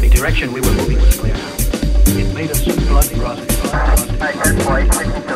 The direction we were moving was clear. It made us blood-rotted.